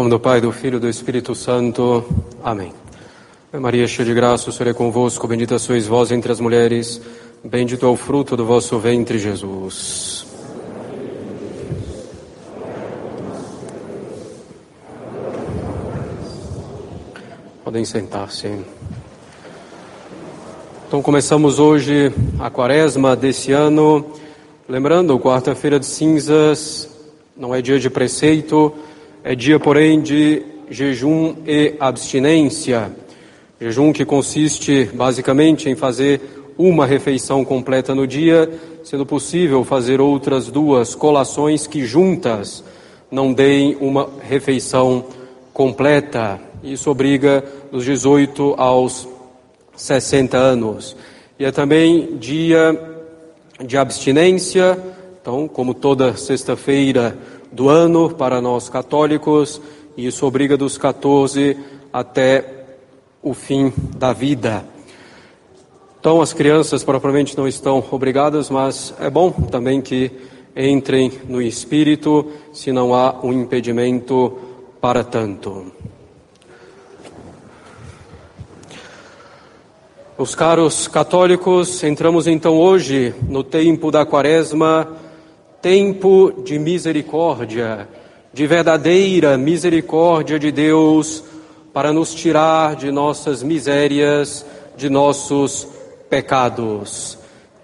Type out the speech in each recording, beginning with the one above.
nome do Pai, do Filho e do Espírito Santo. Amém. Maria, cheia de graça, o Senhor é convosco, bendita sois vós entre as mulheres, bendito é o fruto do vosso ventre, Jesus. Podem sentar-se. Então começamos hoje a quaresma desse ano, lembrando, quarta-feira de cinzas não é dia de preceito, é dia, porém, de jejum e abstinência. Jejum que consiste basicamente em fazer uma refeição completa no dia, sendo possível fazer outras duas colações que juntas não deem uma refeição completa. Isso obriga dos 18 aos 60 anos. E é também dia de abstinência, então, como toda sexta-feira do ano para nós católicos, e isso obriga dos 14 até o fim da vida. Então, as crianças propriamente não estão obrigadas, mas é bom também que entrem no espírito, se não há um impedimento para tanto. Os caros católicos, entramos então hoje no tempo da Quaresma tempo de misericórdia, de verdadeira misericórdia de Deus para nos tirar de nossas misérias, de nossos pecados.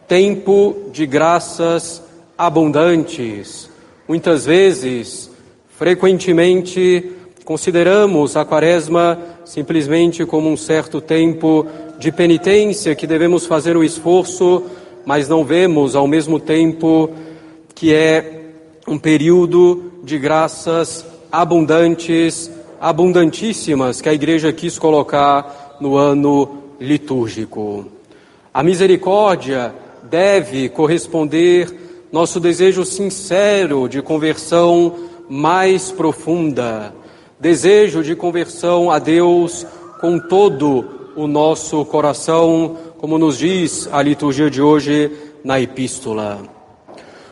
Tempo de graças abundantes. Muitas vezes, frequentemente, consideramos a Quaresma simplesmente como um certo tempo de penitência que devemos fazer o esforço, mas não vemos ao mesmo tempo que é um período de graças abundantes, abundantíssimas, que a igreja quis colocar no ano litúrgico. A misericórdia deve corresponder nosso desejo sincero de conversão mais profunda, desejo de conversão a Deus com todo o nosso coração, como nos diz a liturgia de hoje na epístola.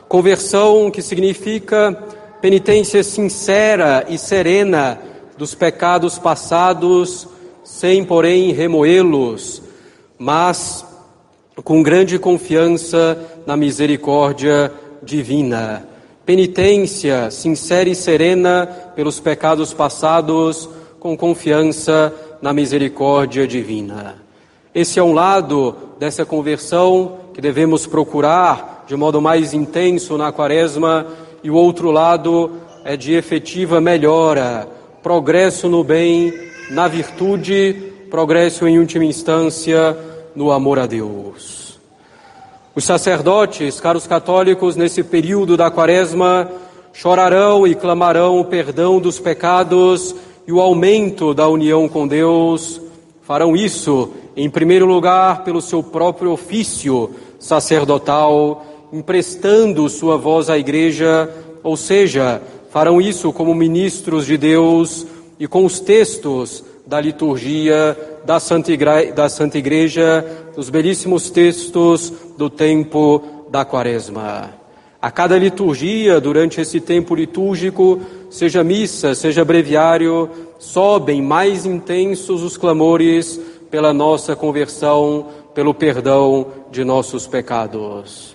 Conversão que significa penitência sincera e serena dos pecados passados, sem, porém, remoê-los, mas com grande confiança na misericórdia divina. Penitência sincera e serena pelos pecados passados, com confiança na misericórdia divina. Esse é um lado dessa conversão que devemos procurar de modo mais intenso na quaresma, e o outro lado é de efetiva melhora, progresso no bem, na virtude, progresso em última instância no amor a Deus. Os sacerdotes, caros católicos, nesse período da quaresma, chorarão e clamarão o perdão dos pecados e o aumento da união com Deus. Farão isso, em primeiro lugar, pelo seu próprio ofício sacerdotal emprestando sua voz à igreja, ou seja, farão isso como ministros de Deus e com os textos da liturgia da Santa, Igreja, da Santa Igreja, os belíssimos textos do tempo da Quaresma. A cada liturgia, durante esse tempo litúrgico, seja missa, seja breviário, sobem mais intensos os clamores pela nossa conversão, pelo perdão de nossos pecados.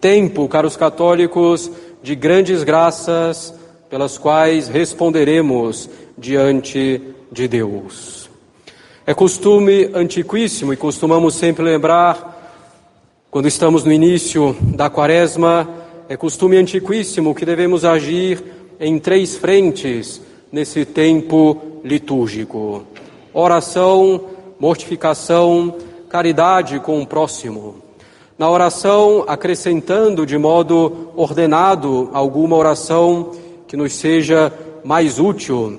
Tempo, caros católicos, de grandes graças pelas quais responderemos diante de Deus. É costume antiquíssimo e costumamos sempre lembrar, quando estamos no início da quaresma, é costume antiquíssimo que devemos agir em três frentes nesse tempo litúrgico: oração, mortificação, caridade com o próximo na oração, acrescentando de modo ordenado alguma oração que nos seja mais útil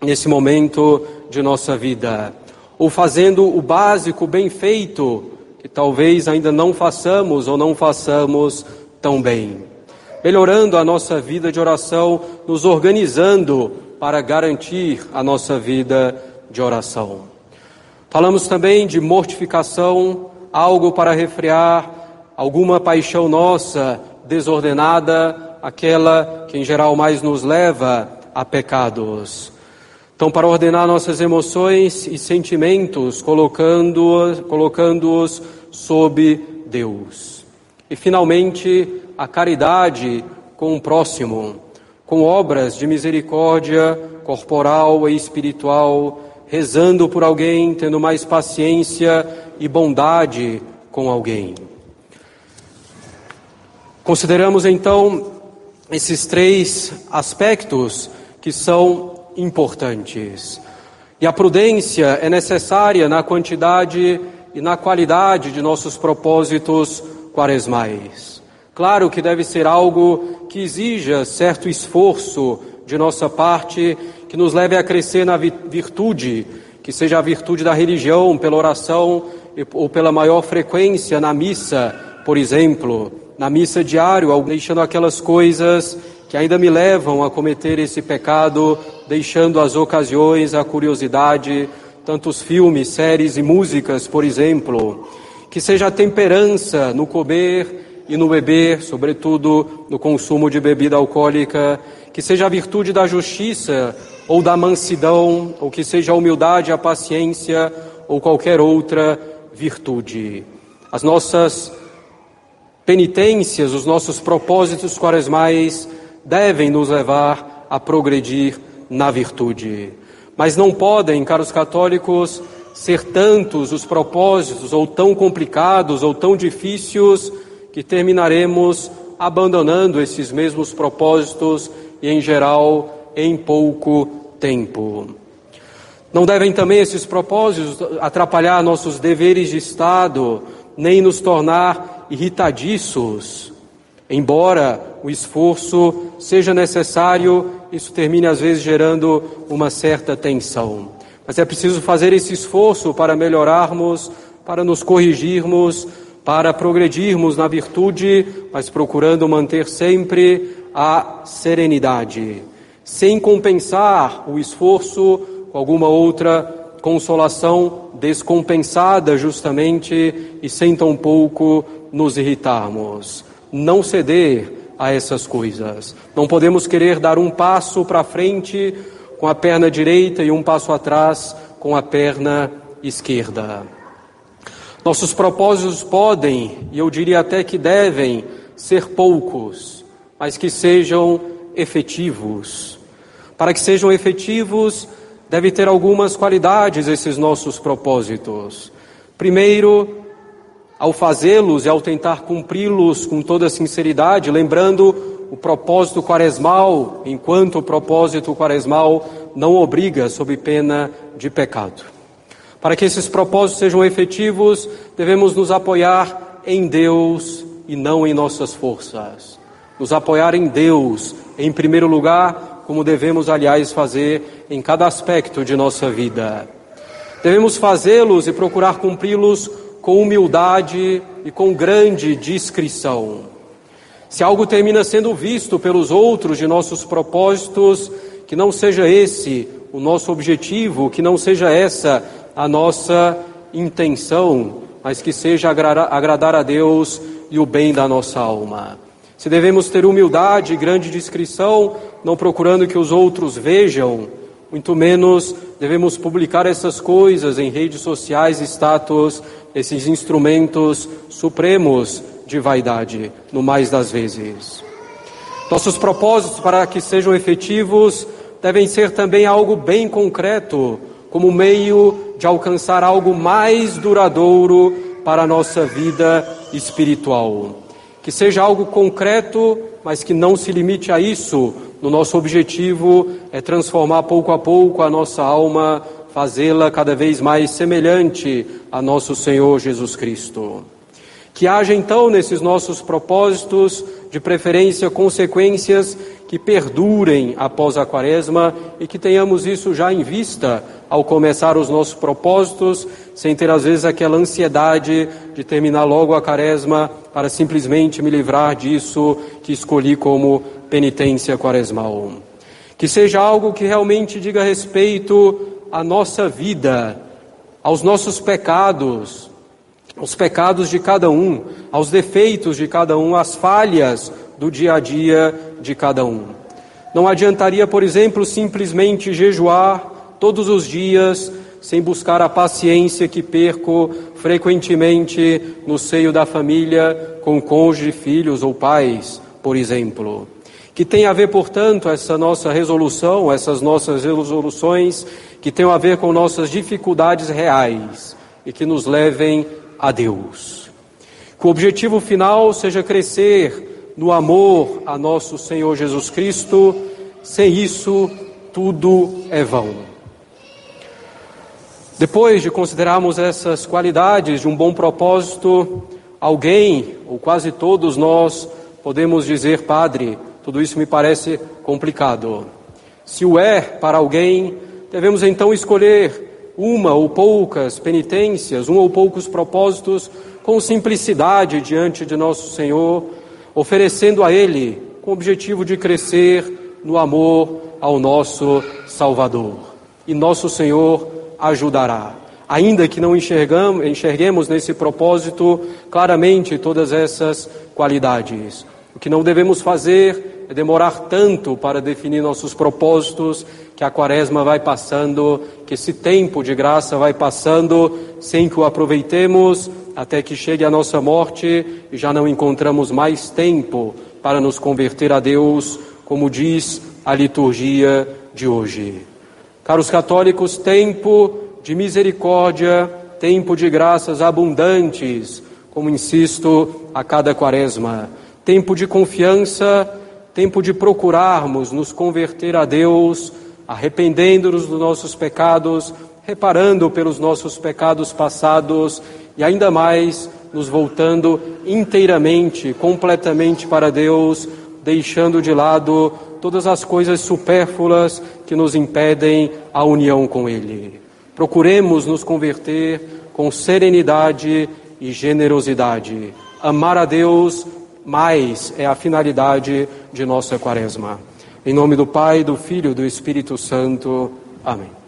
nesse momento de nossa vida, ou fazendo o básico bem feito, que talvez ainda não façamos ou não façamos tão bem. Melhorando a nossa vida de oração, nos organizando para garantir a nossa vida de oração. Falamos também de mortificação, algo para refrear alguma paixão nossa desordenada, aquela que em geral mais nos leva a pecados. Então, para ordenar nossas emoções e sentimentos, colocando-os colocando sob Deus. E, finalmente, a caridade com o próximo, com obras de misericórdia corporal e espiritual, rezando por alguém, tendo mais paciência e bondade com alguém. Consideramos então esses três aspectos que são importantes. E a prudência é necessária na quantidade e na qualidade de nossos propósitos quaresmais. Claro que deve ser algo que exija certo esforço de nossa parte, que nos leve a crescer na virtude, que seja a virtude da religião, pela oração ou pela maior frequência na missa, por exemplo, na missa diário, deixando aquelas coisas que ainda me levam a cometer esse pecado, deixando as ocasiões, a curiosidade, tantos filmes, séries e músicas, por exemplo. Que seja a temperança no comer e no beber, sobretudo no consumo de bebida alcoólica. Que seja a virtude da justiça ou da mansidão, ou que seja a humildade, a paciência ou qualquer outra virtude. As nossas penitências, os nossos propósitos quaresmais devem nos levar a progredir na virtude. Mas não podem, caros católicos, ser tantos os propósitos, ou tão complicados, ou tão difíceis, que terminaremos abandonando esses mesmos propósitos e, em geral, em pouco tempo. Não devem também esses propósitos atrapalhar nossos deveres de Estado, nem nos tornar irritadiços, embora o esforço seja necessário, isso termina às vezes gerando uma certa tensão. Mas é preciso fazer esse esforço para melhorarmos, para nos corrigirmos, para progredirmos na virtude, mas procurando manter sempre a serenidade, sem compensar o esforço com alguma outra consolação descompensada justamente e sem tão pouco nos irritarmos. Não ceder a essas coisas. Não podemos querer dar um passo para frente com a perna direita e um passo atrás com a perna esquerda. Nossos propósitos podem, e eu diria até que devem, ser poucos, mas que sejam efetivos. Para que sejam efetivos, deve ter algumas qualidades esses nossos propósitos. Primeiro, ao fazê-los e ao tentar cumpri-los com toda sinceridade, lembrando o propósito quaresmal, enquanto o propósito quaresmal não obriga sob pena de pecado. Para que esses propósitos sejam efetivos, devemos nos apoiar em Deus e não em nossas forças. Nos apoiar em Deus, em primeiro lugar, como devemos, aliás, fazer em cada aspecto de nossa vida. Devemos fazê-los e procurar cumpri-los com humildade e com grande discrição. Se algo termina sendo visto pelos outros de nossos propósitos, que não seja esse o nosso objetivo, que não seja essa a nossa intenção, mas que seja agradar a Deus e o bem da nossa alma. Se devemos ter humildade e grande discrição, não procurando que os outros vejam, muito menos devemos publicar essas coisas em redes sociais, status, esses instrumentos supremos de vaidade, no mais das vezes. Nossos propósitos, para que sejam efetivos, devem ser também algo bem concreto, como meio de alcançar algo mais duradouro para a nossa vida espiritual. Que seja algo concreto, mas que não se limite a isso, no nosso objetivo é transformar pouco a pouco a nossa alma, fazê-la cada vez mais semelhante a nosso Senhor Jesus Cristo. Que haja então nesses nossos propósitos, de preferência, consequências que perdurem após a quaresma e que tenhamos isso já em vista ao começar os nossos propósitos, sem ter às vezes aquela ansiedade de terminar logo a quaresma para simplesmente me livrar disso que escolhi como penitência quaresmal. Que seja algo que realmente diga respeito à nossa vida, aos nossos pecados, aos pecados de cada um, aos defeitos de cada um, às falhas do dia a dia de cada um. Não adiantaria, por exemplo, simplesmente jejuar, todos os dias, sem buscar a paciência que perco frequentemente no seio da família, com cônjuge, filhos ou pais, por exemplo. Que tem a ver, portanto, essa nossa resolução, essas nossas resoluções, que tem a ver com nossas dificuldades reais e que nos levem a Deus. Que o objetivo final seja crescer no amor a nosso Senhor Jesus Cristo, sem isso, tudo é vão. Depois de considerarmos essas qualidades de um bom propósito, alguém, ou quase todos nós, podemos dizer, Padre, tudo isso me parece complicado. Se o é para alguém, devemos então escolher uma ou poucas penitências, um ou poucos propósitos com simplicidade diante de nosso Senhor, oferecendo a Ele com o objetivo de crescer no amor ao nosso Salvador. E nosso Senhor ajudará. Ainda que não enxerguemos nesse propósito claramente todas essas qualidades. O que não devemos fazer é demorar tanto para definir nossos propósitos, que a quaresma vai passando, que esse tempo de graça vai passando, sem que o aproveitemos, até que chegue a nossa morte e já não encontramos mais tempo para nos converter a Deus, como diz a liturgia de hoje. Caros católicos, tempo de misericórdia, tempo de graças abundantes, como insisto a cada quaresma. Tempo de confiança, tempo de procurarmos nos converter a Deus, arrependendo-nos dos nossos pecados, reparando pelos nossos pecados passados e ainda mais nos voltando inteiramente, completamente para Deus, deixando de lado todas as coisas supérfluas que nos impedem a união com Ele. Procuremos nos converter com serenidade e generosidade. Amar a Deus mais é a finalidade de nossa quaresma. Em nome do Pai, do Filho e do Espírito Santo. Amém.